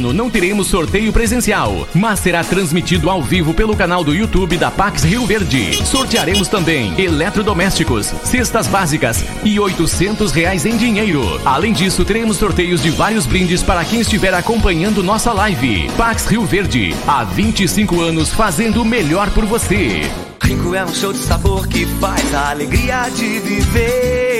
Ano não teremos sorteio presencial, mas será transmitido ao vivo pelo canal do YouTube da Pax Rio Verde. Sortearemos também eletrodomésticos, cestas básicas e 800 reais em dinheiro. Além disso, teremos sorteios de vários brindes para quem estiver acompanhando nossa live. Pax Rio Verde, há 25 anos fazendo o melhor por você. Rico é um show de sabor que faz a alegria de viver.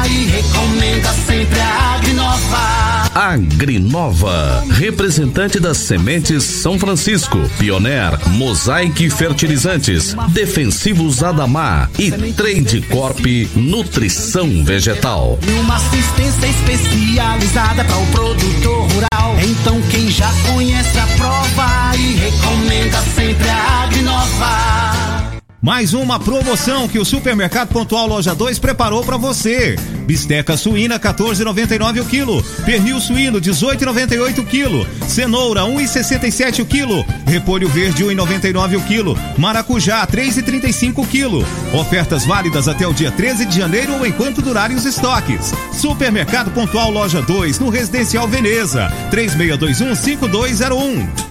recomenda sempre a Agrinova. Agrinova, representante das sementes São Francisco, Pioneer, Mosaic Fertilizantes, Defensivos Adamar e Trade Corp Nutrição Vegetal. E uma assistência especializada para o produtor Mais uma promoção que o Supermercado Pontual Loja 2 preparou para você. Bisteca suína 14,99 o quilo. Pernil suíno 18,98 o quilo. Cenoura 1,67 o quilo. Repolho verde 1,99 o quilo. Maracujá 3,35 o quilo. Ofertas válidas até o dia 13 de janeiro ou enquanto durarem os estoques. Supermercado Pontual Loja 2 no Residencial Veneza 3621 5201.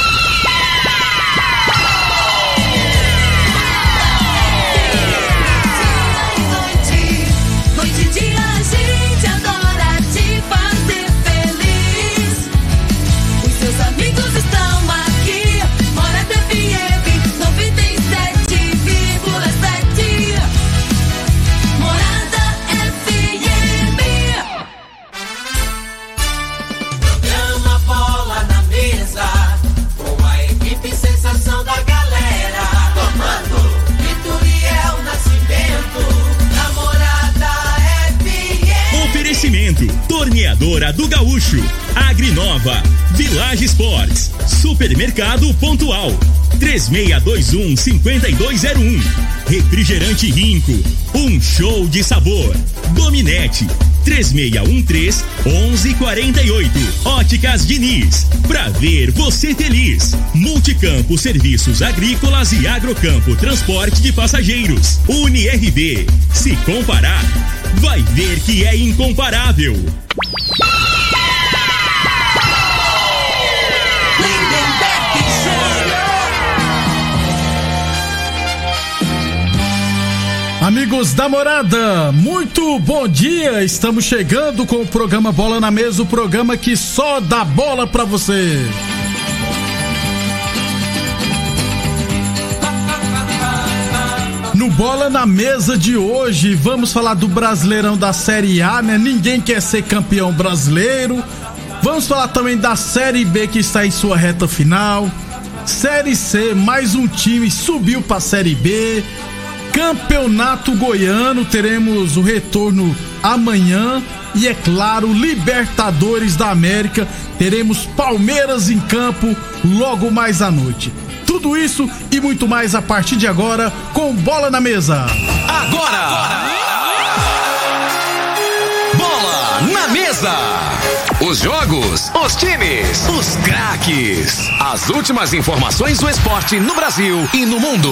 Agrinova, Village Sports, Supermercado Pontual, 3621-5201. Refrigerante Rinco, um show de sabor. Dominete, 3613-1148. Óticas Diniz, pra ver você feliz. Multicampo Serviços Agrícolas e Agrocampo Transporte de Passageiros. UniRV, se comparar, vai ver que é incomparável. Amigos da morada, muito bom dia! Estamos chegando com o programa Bola na Mesa o programa que só dá bola pra você. No Bola na Mesa de hoje, vamos falar do Brasileirão da Série A, né? Ninguém quer ser campeão brasileiro. Vamos falar também da Série B que está em sua reta final. Série C, mais um time subiu para Série B. Campeonato Goiano, teremos o retorno amanhã. E é claro, Libertadores da América, teremos Palmeiras em campo logo mais à noite. Tudo isso e muito mais a partir de agora com Bola na Mesa. Agora! Bola na mesa! Os jogos, os times, os craques. As últimas informações do esporte no Brasil e no mundo.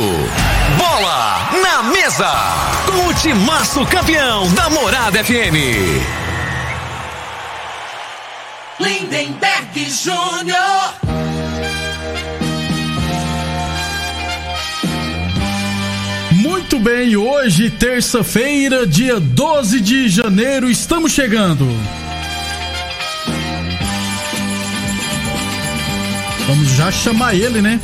Bola na mesa. Com o timaço campeão da Morada FM. Lindenberg Júnior. Muito bem, hoje, terça-feira, dia 12 de janeiro, estamos chegando. Vamos já chamar ele, né?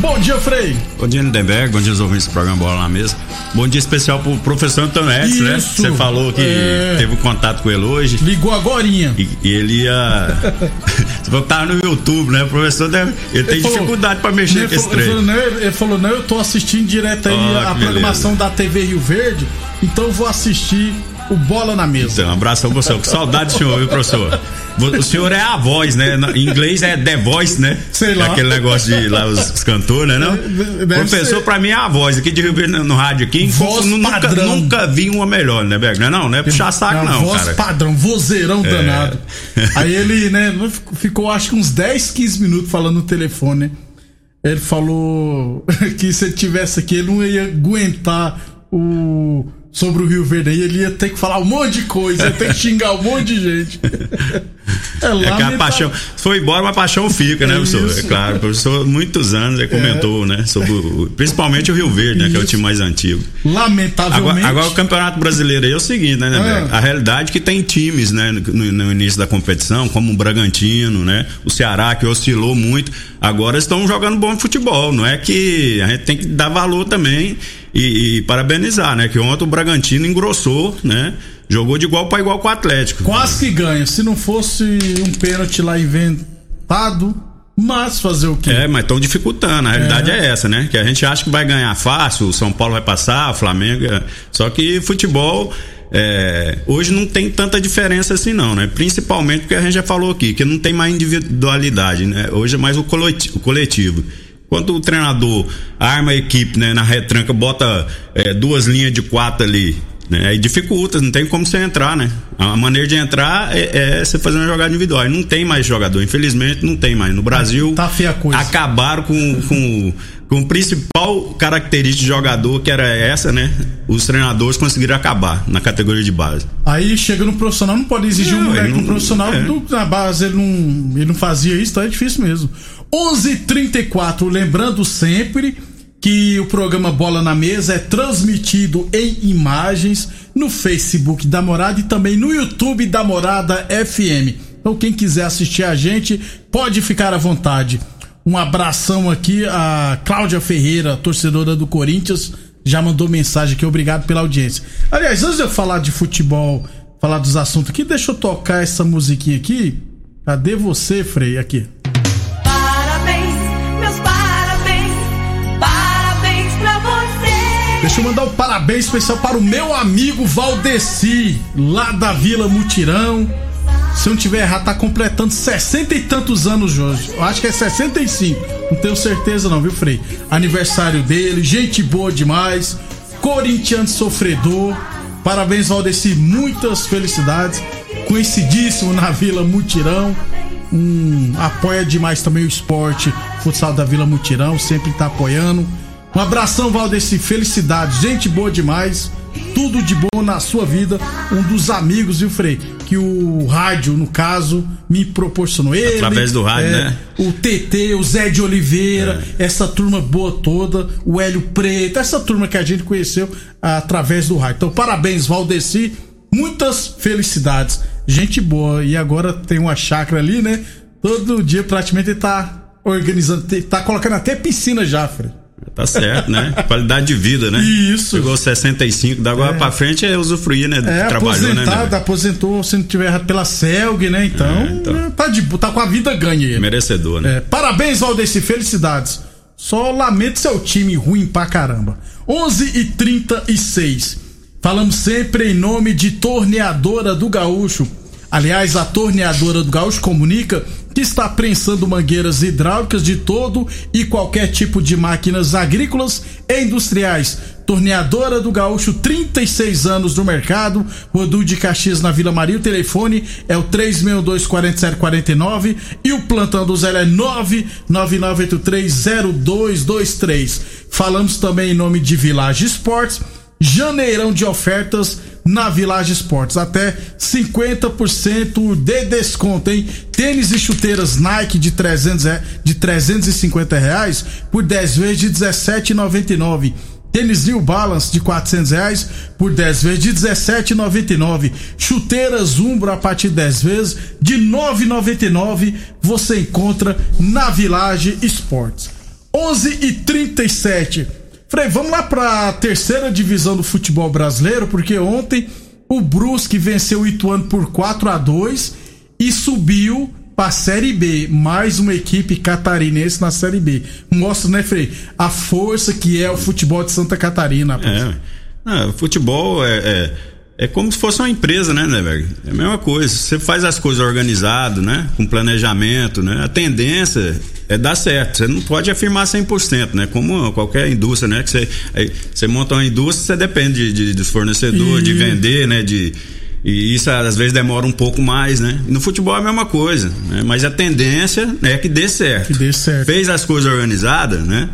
Bom dia, Frei. Bom dia, Lindenberg. Bom dia aos ouvintes do programa Bola na Mesa. Bom dia especial pro professor Antonetes, né? Isso. Você falou que É. teve um contato com ele hoje. Ligou agorinha. E, e ele ia. Você falou que tava no YouTube, né? O professor deve, ele tem falou- dificuldade pra mexer Ele com esse ele, trem. não, ele falou, não, eu tô assistindo direto aí Ah, a programação da TV Rio Verde, então eu vou assistir o Bola na Mesa. Então, um abração pro senhor. Que saudade do senhor, viu, professor? O senhor é a voz, né? Em inglês é The Voice, né? Sei lá. Aquele negócio de lá os, cantores, né? Não? Deve Professor, ser. pra mim é a voz. Aqui de Rio Verde no, rádio aqui. Voz nunca, padrão. nunca vi uma melhor, né, Berg? Não é não, não é puxar saco, não, voz cara. padrão, vozeirão É. danado. Aí ele, né, ficou acho que uns 10, 15 minutos falando no telefone, né? Ele falou que se ele tivesse aqui, ele não ia aguentar o. Sobre o Rio Verde aí, ele ia ter que falar um monte de coisa, ia ter que xingar um monte de gente. É, É que a paixão. Foi embora, mas a paixão fica, né, É professor? isso. É claro. O professor, muitos anos, ele comentou, né? Sobre o, principalmente o Rio Verde, né? Que é o Isso. time mais antigo. Lamentavelmente. Agora, agora o Campeonato Brasileiro aí é o seguinte, né, né. Berg? A realidade é que tem times, né, no, no início da competição, como o Bragantino, né? O Ceará, que oscilou muito. Agora estão jogando bom futebol. Não é que a gente tem que dar valor também e, e parabenizar, né? Que ontem o Bragantino engrossou, né? Jogou de igual para igual com o Atlético. Quase que ganha. Se não fosse um pênalti lá inventado, mas fazer o quê? É, mas estão dificultando. A realidade é. essa, né? Que a gente acha que vai ganhar fácil, o São Paulo vai passar, o Flamengo. é. Só que futebol. é, hoje não tem tanta diferença assim, não, né? Principalmente porque a gente já falou aqui, que não tem mais individualidade, né? Hoje é mais o coleti- o coletivo. Quando o treinador arma a equipe né, na retranca, bota é, duas linhas de quatro ali? Aí dificulta, não tem como você entrar, né? A maneira de entrar é, é você fazer uma jogada individual. Não tem mais jogador, infelizmente não tem mais. No Brasil, Tá feia coisa. acabaram com, com, com o principal característica de jogador, que era essa, né? Os treinadores conseguiram acabar na categoria de base. Aí chega no profissional, não pode exigir um Não, moleque ele no profissional, é. do- na base ele não, ele não fazia isso, então é difícil mesmo. 11:34, lembrando sempre que o programa Bola na Mesa é transmitido em imagens no Facebook da Morada e também no YouTube da Morada FM. Então quem quiser assistir a gente, pode ficar à vontade. Um abração aqui a Cláudia Ferreira, torcedora do Corinthians, já mandou mensagem aqui, obrigado pela audiência. Aliás, antes de eu falar de futebol, falar dos assuntos aqui, deixa eu tocar essa musiquinha aqui. Cadê você, Frei? Aqui. Deixa eu mandar um parabéns especial para o meu amigo Valdeci, lá da Vila Mutirão. Se eu não tiver errado, tá completando 60 e tantos anos hoje. Eu acho que é 65. Não tenho certeza não, viu, Frei? Aniversário dele, gente boa demais. Corintiano sofredor. Parabéns, Valdeci. Muitas felicidades. Conhecidíssimo na Vila Mutirão. Apoia demais também o esporte, futsal da Vila Mutirão, sempre tá apoiando. Um abração, Valdeci, felicidades, gente boa demais, tudo de bom na sua vida. Um dos amigos, viu, Frei? Que o rádio, no caso, me proporcionou. Ele, Através do rádio, é, né? O TT, o Zé de Oliveira, essa turma boa toda, o Hélio Preto, essa turma que a gente conheceu através do rádio. Então, parabéns, Valdeci, muitas felicidades. Gente boa. E agora tem uma chácara ali, né? Todo dia praticamente ele tá organizando, tá colocando até piscina já, Frei. Tá certo, né? Qualidade de vida, né? Isso. Chegou aos 65, da agora pra frente é usufruir, né? É, trabalhou, né? aposentado, né? aposentou, se não tiver errado, pela Celg, né? Então, É, então. né, tá, de, tá com a vida ganha ele. Merecedor, né? É, parabéns, Valdeci, felicidades. Só lamento seu time ruim pra caramba. 11 e 36 Falamos sempre em nome de Torneadora do Gaúcho. Aliás, a Torneadora do Gaúcho comunica que está prensando mangueiras hidráulicas de todo e qualquer tipo de máquinas agrícolas e industriais. Torneadora do Gaúcho, 36 anos no mercado. Rodu de Caxias na Vila Maria. O telefone é o 362-4749 e o plantão do Zé é 999830223. Falamos também em nome de Village Esportes. Janeirão de ofertas na Village Esportes. Até 50% de desconto, hein? Tênis e chuteiras Nike de, 300, re- de 350 reais por 10 vezes de 17,99. Tênis New Balance de 400 reais por 10 vezes de 17,99. Chuteiras Umbro a partir de 10 vezes de 9,99. Você encontra na Village Esportes. 11 e 37. Frei, vamos lá para a terceira divisão do futebol brasileiro, porque ontem o Brusque venceu o Ituano por 4 a 2 e subiu para a Série B. Mais uma equipe catarinense na Série B. Mostra, né, Frei, a força que é o futebol de Santa Catarina. É, não, futebol é, é, é como se fosse uma empresa, né, velho? É a mesma coisa. Você faz as coisas organizado, né? Com planejamento, né? A tendência é dar certo. Você não pode afirmar 100%, né? Como qualquer indústria, né? Que você, você monta uma indústria, você depende de, de, dos fornecedores, de E- vender, né? De, e isso às vezes demora um pouco mais, né? E no futebol é a mesma coisa, né? Mas a tendência é que dê certo. Que dê certo. Fez as coisas organizadas, né?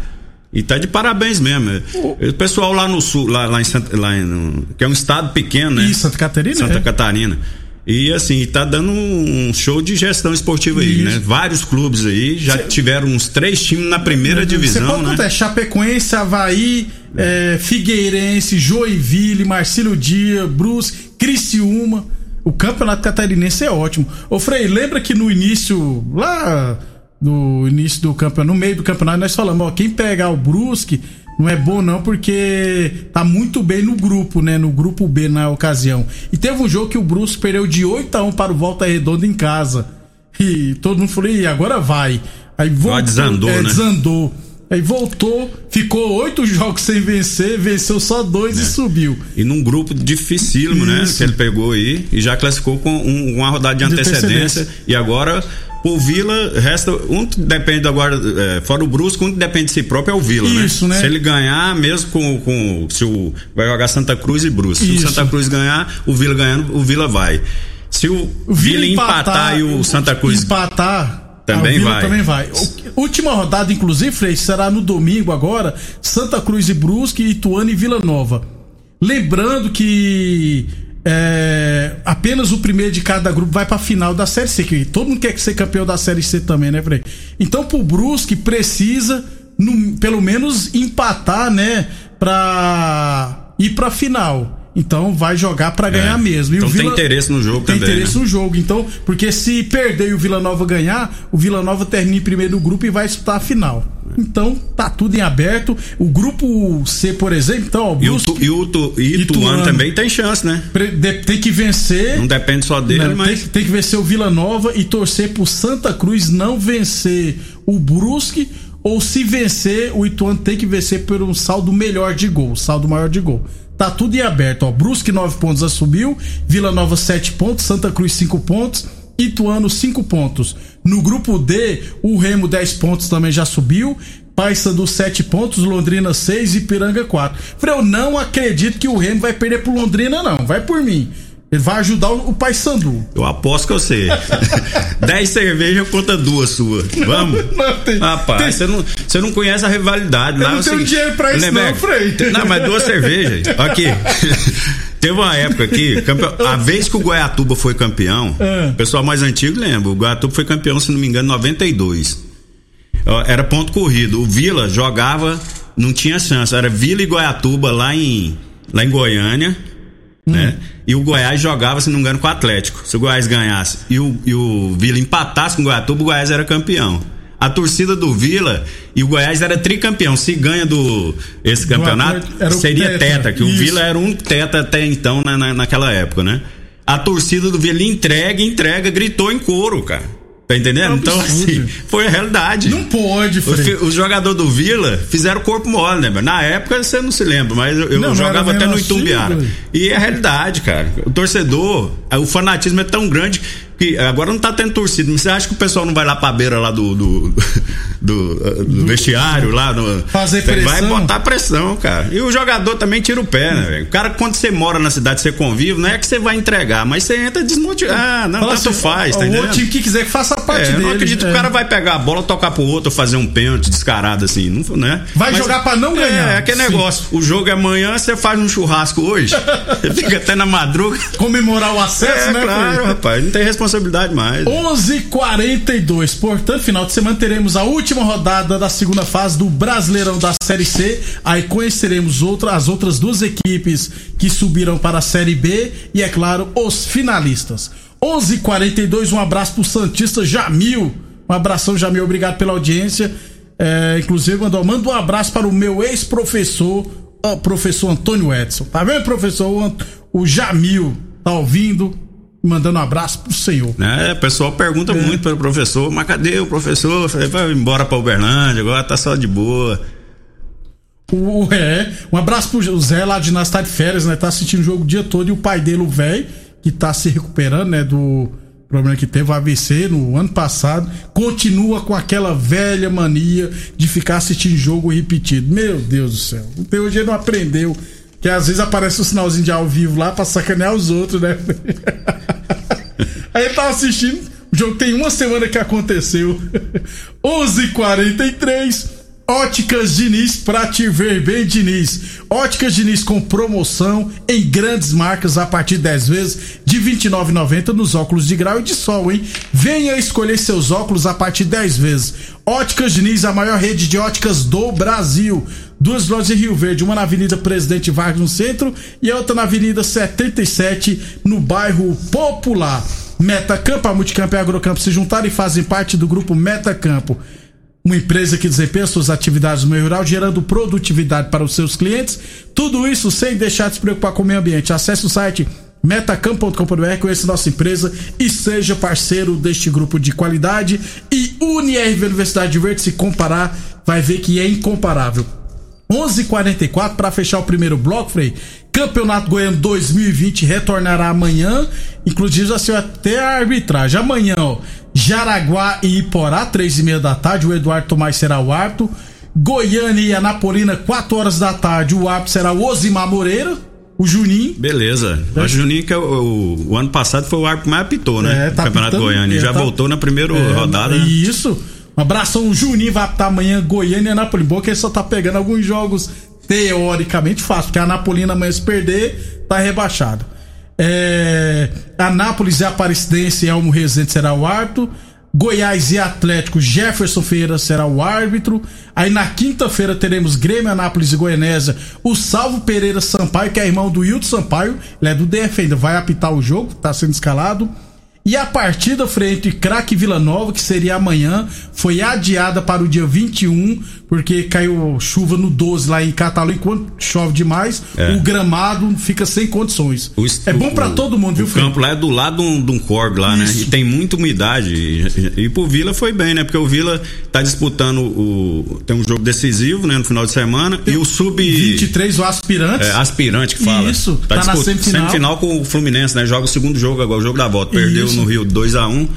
E tá de parabéns mesmo. O pessoal lá no sul, lá, lá em Santa, lá em, que é um estado pequeno, né? E Santa Catarina? Santa é. Catarina. E assim, tá dando um show de gestão esportiva aí, Isso. né? Vários clubes aí já tiveram uns três times na primeira Você divisão, pode né? contar, é Chapecoense, Havaí, é, Figueirense, Joinville, Marcílio Dias, Brusque, Criciúma. O campeonato catarinense é ótimo. Ô Frei, lembra que no início, lá no início do campeonato, no meio do campeonato, nós falamos, ó, quem pegar o Brusque não é bom não, porque tá muito bem no grupo, né? No grupo B na ocasião. E teve um jogo que o Brusque perdeu de 8 a 1 para o Volta Redonda em casa. E todo mundo falou, e agora vai. Aí voltou, desandou, é, né? desandou. Aí voltou, ficou oito jogos sem vencer, venceu só dois e subiu. E num grupo dificílimo, né? Isso. Que ele pegou aí e já classificou com um- uma rodada de De antecedência. antecedência. E agora, o Vila, resta. Um que depende agora, é, fora o Brusco, um que depende de si próprio é o Vila, Isso, né? Se ele ganhar, mesmo com. com se o, vai jogar Santa Cruz e Brusco. Se o Isso. Santa Cruz ganhar, o Vila ganhando, o Vila vai. Se o, O Vila empatar, e o Santa Cruz. empatar, Também o Vila vai. também vai. O- última rodada, inclusive, Frei, será no domingo agora, Santa Cruz e Brusque, Ituano e Vila Nova. Lembrando que é, apenas o primeiro de cada grupo vai pra final da Série C, que todo mundo quer ser campeão da Série C também, né, Frei? Então, pro Brusque precisa, no- pelo menos, empatar, né, pra ir pra final. Então vai jogar pra ganhar mesmo. E Então o tem Vila- interesse no jogo tem também. interesse né? no jogo. Então, porque se perder e o Vila Nova ganhar, o Vila Nova termina em primeiro do grupo e vai disputar a final. Então, tá tudo em aberto. O grupo C, por exemplo, então, ó, o E o, Brusque Tu- e o, Tu- Ituano Ituano. também tem chance, né? tem que vencer. Não depende só dele, Não, mas. tem, tem que vencer o Vila Nova e torcer pro Santa Cruz não vencer o Brusque. Ou se vencer, o Ituano tem que vencer por um saldo melhor de gol, saldo maior de gol. Tá tudo em aberto, ó. Brusque 9 pontos já subiu, Vila Nova 7 pontos, Santa Cruz 5 pontos, Ituano 5 pontos. No grupo D, o Remo 10 pontos também já subiu. Paysandu 7 pontos, Londrina 6 e Piranga 4. Falei, eu não acredito que o Remo vai perder pro Londrina, não. Vai por mim. Ele vai ajudar o, o Paysandu. Eu aposto que eu sei. 10 cervejas conta duas suas. Vamos? Não, tem- Rapaz, você não, você não conhece a rivalidade. Eu Lá não é tenho seguinte- dinheiro pra isso Lindeberg, não, Frei. Não, mas duas cervejas. Aqui. Teve uma época aqui, campeão- a vez que o Goiatuba foi campeão, É. o pessoal mais antigo lembra, o Goiatuba foi campeão, se não me engano, em 92. Ó, Era ponto corrido. O Vila jogava, não tinha chance. Era Vila e Goiatuba lá em, lá em Goiânia. Né? E o Goiás jogava, se não me engano, com o Atlético. Se o Goiás ganhasse e o, e o Vila empatasse com o Goiatuba, o Goiás era campeão. A torcida do Vila e o Goiás era tricampeão. Se ganha do esse campeonato, o seria tetra. teta, que o Isso. Vila era um teta até então na, na- naquela época, né? A torcida do Vila entrega, entrega, gritou em coro, cara. Tá entendendo? É um então, assim, foi a realidade. Não pode, Os, fi- os jogadores do Vila fizeram corpo mole, né? meu? Na época você não se lembra, mas eu, eu Não, jogava até no assim, Itumbiara. velho. e é a realidade, cara. O torcedor, o fanatismo é tão grande que agora não tá tendo torcida, mas você acha que o pessoal não vai lá pra beira lá do do, do, do vestiário lá no, Fazer Você Vai pressão. botar pressão, cara. E o jogador também tira o pé, né, velho? O cara quando você mora na cidade, você convive, não é que você vai entregar, mas você entra desmotivado. Ah, não, Fala tanto assim, faz, o tá outro entendendo? time que quiser que faça a parte É, eu dele. não acredito que é. o cara vai pegar a bola, tocar pro outro, fazer um pênalti descarado assim, não, né? Vai jogar pra não ganhar. É, é aquele Sim. negócio. O jogo é amanhã, você faz um churrasco hoje, você fica até na madruga. Comemorar o acesso, É, né? claro, filho? rapaz, não tem responsabilidade mais. 11:42. Portanto, final de semana teremos a última rodada da segunda fase do Brasileirão da Série C. Aí conheceremos outra, as outras duas equipes que subiram para a Série B e, é claro, os finalistas. 11:42. Um abraço pro Santista Jamil. Um abração, Jamil. Obrigado pela audiência. É, inclusive, mandou, manda um abraço para o meu ex-professor, ó, professor Antônio Edson. Tá vendo, professor? O O Jamil tá ouvindo, mandando um abraço pro senhor. Né? O pessoal pergunta É. muito pelo professor, mas cadê o professor? Eu falei, vai embora pra Uberlândia, agora tá só de boa. O, é, um abraço pro Zé lá de nós tá de férias, né? Tá assistindo o jogo o dia todo e o pai dele, o velho, que tá se recuperando, né? Do problema que teve o AVC no ano passado, continua com aquela velha mania de ficar assistindo jogo repetido. Meu Deus do céu. Até hoje ele não aprendeu. Que às vezes aparece um sinalzinho de ao vivo lá pra sacanear os outros, né? Aí ele tava assistindo. O jogo tem uma semana que aconteceu. 11:43 Óticas Diniz pra te ver bem, Diniz. Óticas Diniz com promoção em grandes marcas a partir de 10 vezes de R$ 29,90 nos óculos de grau e de sol, hein? Venha escolher seus óculos a partir de 10 vezes. Óticas Diniz, a maior rede de óticas do Brasil. Duas lojas em Rio Verde, uma na Avenida Presidente Vargas no centro e a outra na Avenida 77 no bairro Popular. Metacampo, a Multicampo e a Agrocampo se juntaram e fazem parte do grupo Metacampo. Uma empresa que desempenha suas atividades no meio rural, gerando produtividade para os seus clientes. Tudo isso sem deixar de se preocupar com o meio ambiente. Acesse o site metacampo.com.br, conheça nossa empresa e seja parceiro deste grupo de qualidade. E UniRV Universidade Verde, se comparar, vai ver que é incomparável. 11:44 para fechar o primeiro bloco, Frei. Campeonato Goiano 2020 retornará amanhã, inclusive já saiu até a arbitragem. Amanhã, ó, Jaraguá e Iporá, três e meia da tarde, o Eduardo Tomás será o árbitro. Goiânia e Anapolina, 4 horas da tarde, o árbitro será o Osimar Moreira, o Juninho. Beleza. O Juninho, que é o, o- o ano passado foi o árbitro que mais apitou, né? É, tá Campeonato é, já tá- voltou na primeira É, rodada. né? Um abração, Juninho vai apitar amanhã Goiânia e Anápolis. Bom que ele só tá pegando alguns jogos teoricamente fáceis, porque a Anapolina amanhã se perder, tá rebaixado. É, Anápolis e Aparecidense e Elmo Rezende será o árbitro. Goiás e Atlético, Jefferson Feira será o árbitro. Aí na quinta-feira teremos Grêmio, Anápolis e Goianésia. O Salvo Pereira Sampaio, que é irmão do Hilton Sampaio, ele é do DF ainda, vai apitar o jogo, tá sendo escalado. E a partida frente Craque Vila Nova, que seria amanhã, foi adiada para o dia 21, porque caiu chuva no 12 lá em Catalão. Enquanto chove demais, É. o gramado fica sem condições. O é bom pra o- todo mundo, viu, O campo lá é do lado de um, de um corgo lá, né? Isso. E tem muita umidade. E, e pro Vila foi bem, né? Porque o Vila tá disputando o. Tem um jogo decisivo, né? No final de semana. E o sub. 23, o aspirante. É, aspirante que fala. Isso, tá na disput- semifinal. semifinal com o Fluminense, né? Joga o segundo jogo agora, o jogo da volta. Perdeu Isso. No Rio 2x1.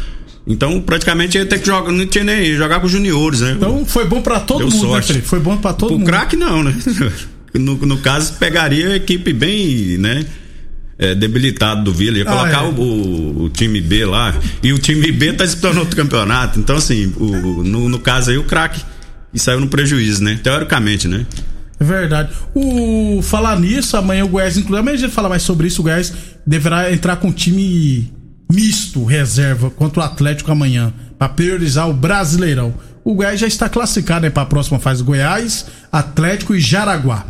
Então, praticamente ia ter que jogar, não tinha nem jogar com os juniores, né? Então foi bom pra todo Deu mundo, sorte. né, Felipe? Foi bom pra todo o mundo. craque não, né? No, no caso, pegaria a equipe bem, né? é, debilitado do Vila, ia Ah, colocar é. o, o- o time B lá. E o time B tá disputando outro campeonato. Então, assim, o- no, no caso aí, o craque e saiu no prejuízo, né? Teoricamente, né? É verdade. O falar nisso, amanhã o Goiás, inclusive, amanhã a gente fala mais sobre isso, o Goiás deverá entrar com time misto, reserva, contra o Atlético amanhã, pra priorizar o Brasileirão. O Goiás já está classificado né, para a próxima fase, Goiás, Atlético e Jaraguá.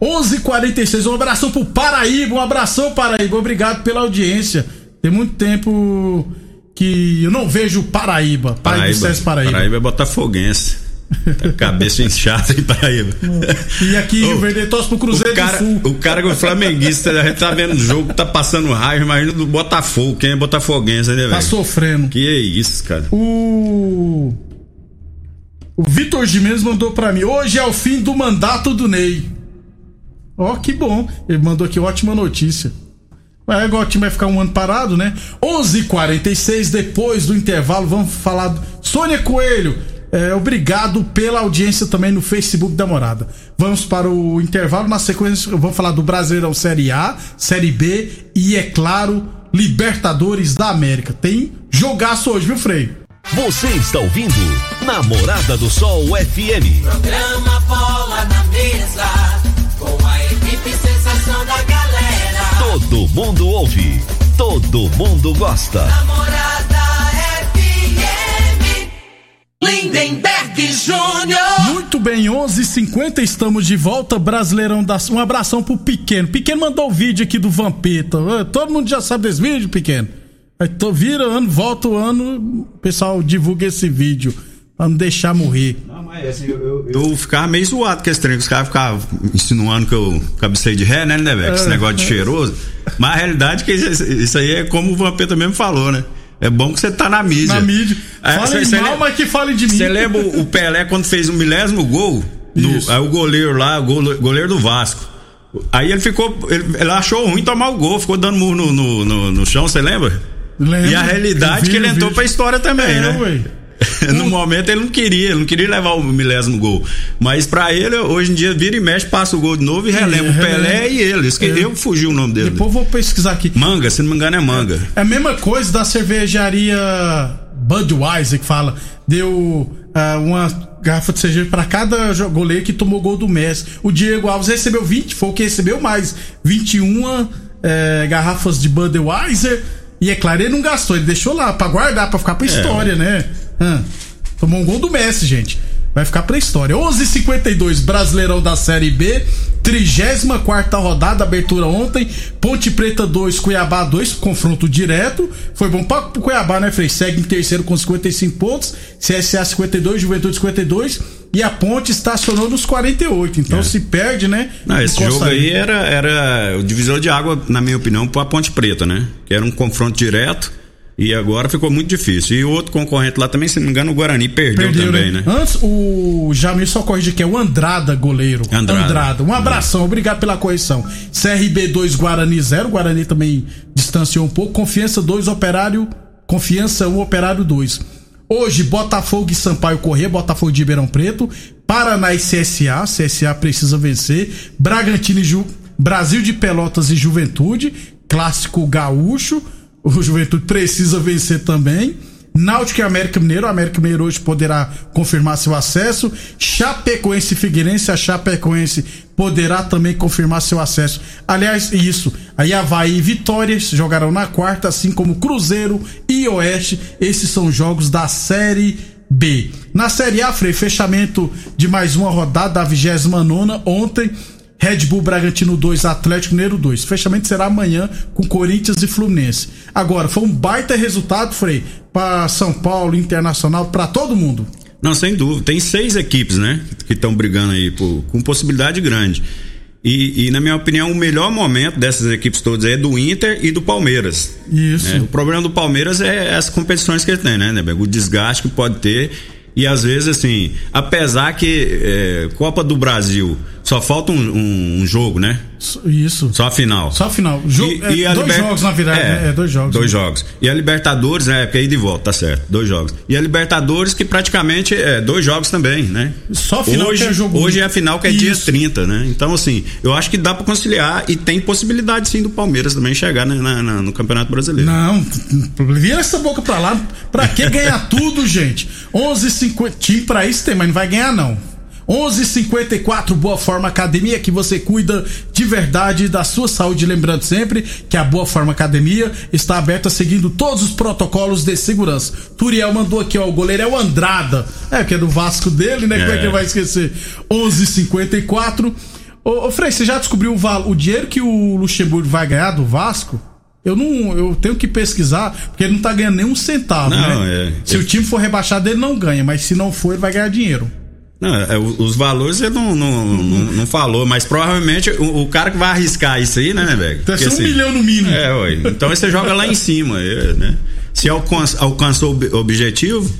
11:46 um abração pro Paraíba, um abração Paraíba, obrigado pela audiência. Tem muito tempo que eu não vejo o Paraíba, César Paraíba. Paraíba é botafoguense. Tá cabeça inchada em Paraíba. E aqui Ô, o Verde torce pro O Cruzeiro cara, do Sul. o cara que é flamenguista, a gente tá vendo o jogo, tá passando raiva, imagina do Botafogo. Quem é botafoguense, né, velho? Tá sofrendo. Que é isso, cara. O. O Vitor Gimenez mandou pra mim. Hoje é o fim do mandato do Ney. Ó, que bom. Ele mandou aqui ótima notícia. É igual o time vai ficar um ano parado, né? 11:46 h 46 depois do intervalo, vamos falar. do- Sônia Coelho, é, obrigado pela audiência também no Facebook da Morada. Vamos para o intervalo. Na sequência, vamos falar do Brasileirão Série A, Série B e, é claro, Libertadores da América. Tem jogaço hoje, viu, Frei? Você está ouvindo Namorada do Sol FM. Programa Bola na Mesa, com a equipe sensação da galera. Todo mundo ouve, todo mundo gosta. Namorada. Lindenberg Júnior. Muito bem, 11:50 estamos de volta. Brasileirão da. Um abração pro Pequeno. Pequeno mandou o vídeo aqui do Vampeta. Todo mundo já sabe desse vídeo, Pequeno. Aí tô, vira ano, volta o ano, o pessoal divulga esse vídeo. Pra não deixar morrer. Eu ficava meio zoado com esse trem, que os caras ficavam insinuando que eu cabecei de ré, né, né, velho? Esse É. negócio de cheiroso. Mas a realidade é que isso, isso aí é como o Vampeta mesmo falou, né? É bom que você tá na mídia. Na mídia. É, Falem cê- cê mal, mas que falem de mim. Você lembra o Pelé quando fez o milésimo gol? Do, aí o goleiro lá, o gole- goleiro do Vasco. Aí ele ficou. Ele, ele achou ruim tomar o gol, ficou dando murro no, no, no, no chão, você lembra? Lembro. E a realidade vi é que ele entrou vídeo. pra história também, É, né? ué. no momento ele não queria, ele não queria levar o milésimo gol. Mas pra ele, hoje em dia, vira e mexe, passa o gol de novo e relembra o relembra. Pelé e ele. Isso que É. eu fugi o nome dele. Depois vou pesquisar aqui. Manga, se não me engano, é manga. É a mesma coisa da cervejaria Budweiser que fala. Deu ah, uma garrafa de cerveja pra cada goleiro que tomou gol do Messi. O Diego Alves recebeu 20, foi o que recebeu mais. 21 eh, garrafas de Budweiser. E é claro, ele não gastou, ele deixou lá pra guardar, pra ficar pra história, né? Ah, tomou um gol do Messi, gente. Vai ficar pra história. 11:52 Brasileirão da Série B, 34 rodada, abertura ontem. Ponte Preta 2, Cuiabá 2, confronto direto. Foi bom para o Cuiabá, né, Frei? Segue em terceiro com 55 pontos. CSA 52, Juventude 52. E a Ponte estacionou nos 48. Então se perde, né? Não, esse jogo aí era, era o divisor de água, na minha opinião, pra Ponte Preta, né? Era um confronto direto. E agora ficou muito difícil. E o outro concorrente lá também, se não me engano, o Guarani perdeu, Perdeu, também, né? né? Antes, o Jamil só corrige que é o Andrada, goleiro. Andrada. Um abração, obrigado pela correção. CRB 2, Guarani 0. Guarani também distanciou um pouco. Confiança 2, Operário. Confiança 1, Operário 2. Hoje, Botafogo e Sampaio Corrêa, Botafogo de Ribeirão Preto. Paraná e CSA. CSA precisa vencer. Bragantino e Ju... Brasil de Pelotas e Juventude. Clássico gaúcho. O Juventude precisa vencer também. Náutico e América Mineiro. O América Mineiro hoje poderá confirmar seu acesso. Chapecoense e Figueirense. A Chapecoense poderá também confirmar seu acesso. Aliás, isso. Aí Havaí e Vitória jogarão na quarta, assim como Cruzeiro e Oeste. Esses são jogos da Série B. Na Série A, Frei, fechamento de mais uma rodada da 29 ontem. Red Bull Bragantino 2, Atlético Mineiro 2. Fechamento será amanhã com Corinthians e Fluminense. Agora, foi um baita resultado, Frei, para São Paulo, Internacional, para todo mundo. Não, sem dúvida. Tem seis equipes, né? Que estão brigando aí por- com possibilidade grande. E, e, na minha opinião, o melhor momento dessas equipes todas é do Inter e do Palmeiras. Isso. É, o problema do Palmeiras é as competições que ele tem, né, Neberg? O desgaste que pode ter. E às vezes, assim, apesar que é, Copa do Brasil só falta um, um- um jogo, né? Isso. Só a final. Só a final. Jo- é, dois jogos, na verdade, né? É, dois jogos. Dois jogos. E a Libertadores, né? Porque aí de volta, tá certo. Dois jogos. E a Libertadores, que praticamente é dois jogos também, né? Só a final hoje, que é jogo Hoje é a final que é dia Isso. 30, né? Então, assim, eu acho que dá pra conciliar e tem possibilidade sim do Palmeiras também chegar né, na- na- no Campeonato Brasileiro. Não, vira essa boca pra lá. Pra que ganhar tudo, gente? 11:50 Time pra isso tem, mas não vai ganhar, não. 11:54 Boa Forma Academia, que você cuida de verdade da sua saúde. Lembrando sempre que a Boa Forma Academia está aberta seguindo todos os protocolos de segurança. Turiel mandou aqui, ó, o goleiro é o Andrada. É, que é do Vasco dele, né? Como é É. que ele vai esquecer? 11:54 Ô, ô Frei, você já descobriu o, o dinheiro que o Luxemburgo vai ganhar do Vasco? Eu não, eu tenho que pesquisar, porque ele não tá ganhando nem um centavo, Não, né? é. Se o time for rebaixado, ele não ganha, mas se não for, ele vai ganhar dinheiro. Não, é, o- os valores ele não, não, não, não falou, mas provavelmente o, o cara que vai arriscar isso aí, né, né, velho? Deve ser um milhão no mínimo. É, ué. Então aí você joga lá em cima, é, né? Se alcançou o ob- objetivo,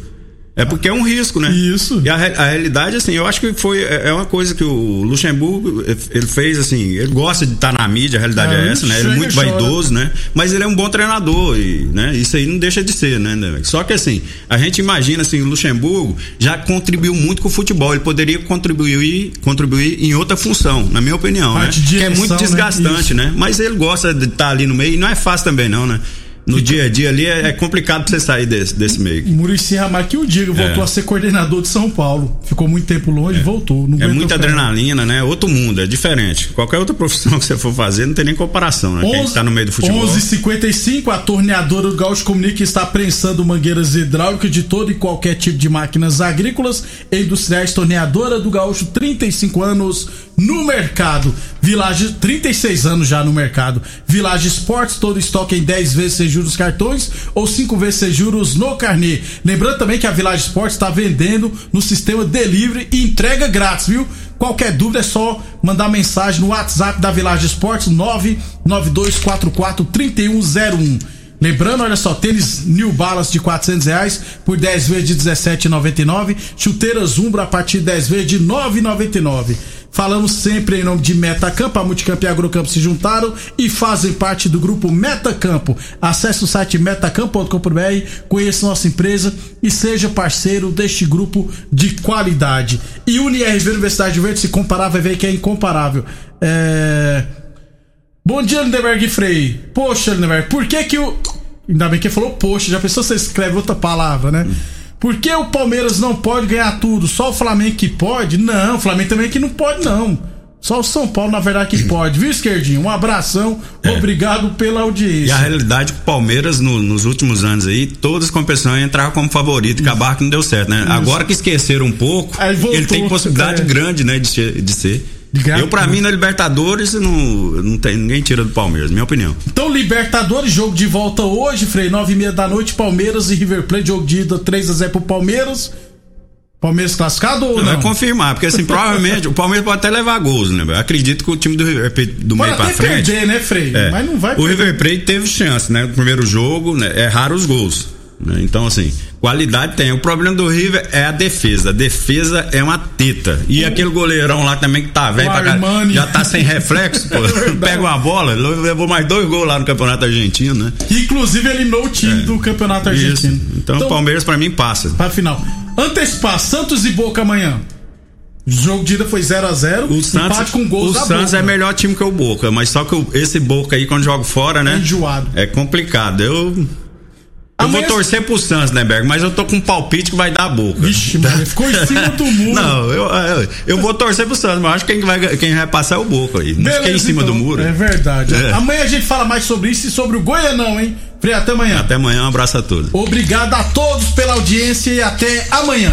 É porque é um risco, né? Isso. E a, a realidade, assim, eu acho que foi. É é uma coisa que o Luxemburgo, eh, ele fez, assim, ele gosta de estar na mídia, a realidade É, é, essa, né? Ele é muito vaidoso, né? Mas ele é um bom treinador, e, né? Isso aí não deixa de ser, né? né? Só que, assim, a gente imagina, assim, o Luxemburgo já contribuiu muito com o futebol. Ele poderia contribuir, contribuir em outra função, na minha opinião, né? Parte de Que é direção, muito né? desgastante, Isso. né? Mas ele gosta de estar ali no meio e não é fácil também, não, né? No dia a dia ali é, é complicado pra você sair desse, desse meio. Murici Ramalho que o diga, voltou É. a ser coordenador de São Paulo. Ficou muito tempo longe, voltou. Não É muita adrenalina, né? Outro mundo, é diferente. Qualquer outra profissão que você for fazer, não tem nem comparação, né? Quem 11 tá no meio do futebol. 11:55 a torneadora do Gaúcho comunica que está prensando mangueiras hidráulicas de todo e qualquer tipo de máquinas agrícolas e industriais. Torneadora do Gaúcho, 35 anos no mercado. Village, 36 anos já no mercado. Village Esportes, todo estoque em 10 vezes sem juros cartões ou 5 vezes sem juros no carnê. Lembrando também que a Village Esportes está vendendo no sistema delivery e entrega grátis, viu? Qualquer dúvida é só mandar mensagem no WhatsApp da Village Esportes 992443101. Lembrando, olha só, tênis New Balance de 400 reais por 10 vezes de 17,99. Chuteiras Umbro a partir de 10 vezes de 9,99. Falamos sempre em nome de Metacampo, a Multicampo e a Agrocampo se juntaram e fazem parte do grupo Metacampo. Acesse o site metacampo.com.br, conheça nossa empresa e seja parceiro deste grupo de qualidade. E UniRV Universidade Verde, se comparar, vai ver que é incomparável. É... Bom dia, Lindenberg Frei. Poxa, Lindenberg, por que que o. Ainda bem que falou poxa, já pensou se você escreve outra palavra, né? Por que o Palmeiras não pode ganhar tudo? Só o Flamengo que pode? Não, o Flamengo também que não pode, não. Só o São Paulo, na verdade, que pode. Viu, Esquerdinho? Um abração. Obrigado pela É. E audiência. a realidade é que o Palmeiras, no- nos últimos anos aí, todas as competições entraram como favorito, que a barca não deu certo, né? Agora que esqueceram um pouco, ele tem possibilidade é. grande, né, de. De ser. Eu, pra tudo. mim, na Libertadores, não, não tem, ninguém tira do Palmeiras, minha opinião. Então, Libertadores, jogo de volta hoje, Frei, nove e meia da noite, Palmeiras e River Plate, jogo de ida 3x0 pro Palmeiras. Palmeiras classificado ou não? Vai confirmar, porque assim, provavelmente o Palmeiras pode até levar gols, né? Eu acredito que o time do River Plate do Pode meio pra frente. perder, né, Frei? É. Mas não vai O River Plate teve chance, né? No primeiro jogo, né? Raro os gols. Né? Então, assim, qualidade tem. O problema do River é a defesa. A defesa é uma teta. E aquele goleirão lá também que tá velho O pra caralho. Já tá sem reflexo, pô. Pega uma bola, levou mais dois gols lá no Campeonato Argentino, né? Inclusive eliminou o time do Campeonato Isso. Argentino. Então, o Palmeiras pra mim passa. Pra final. Antecipar, Santos e Boca amanhã. O jogo de ida foi 0x0. O Santos, com gols o Santos Boca. é melhor time que o Boca, mas só que o- esse Boca aí, quando joga fora, né? É enjoado. É complicado. Eu. Eu vou torcer pro Santos, né, Berg? Mas eu tô com um palpite que vai dar a boca. Vixe, mano, ficou em cima do muro. Não, eu, eu, eu vou torcer pro Santos, mas acho que quem vai, quem vai passar é o Boca aí. Não fiquei em cima então. do muro. É verdade. É. Amanhã a gente fala mais sobre isso e sobre o Goianão, hein? Frei, até amanhã. Até amanhã, um abraço a todos. Obrigado a todos pela audiência e até amanhã.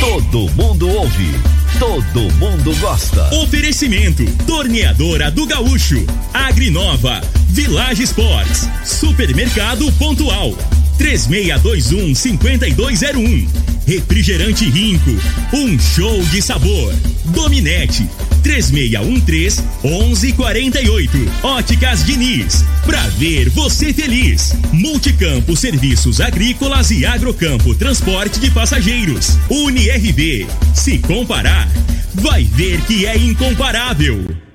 Todo mundo ouve. Todo mundo gosta. Oferecimento: Torneadora do Gaúcho, Agrinova, Village Sports, Supermercado Pontual, 3621-5201, Refrigerante Rinco, um show de sabor. Dominete, 3613-1148. Óticas Diniz, pra ver você feliz. Multicampo Serviços Agrícolas e Agrocampo Transporte de Passageiros. UniRV, se comparar, vai ver que é incomparável.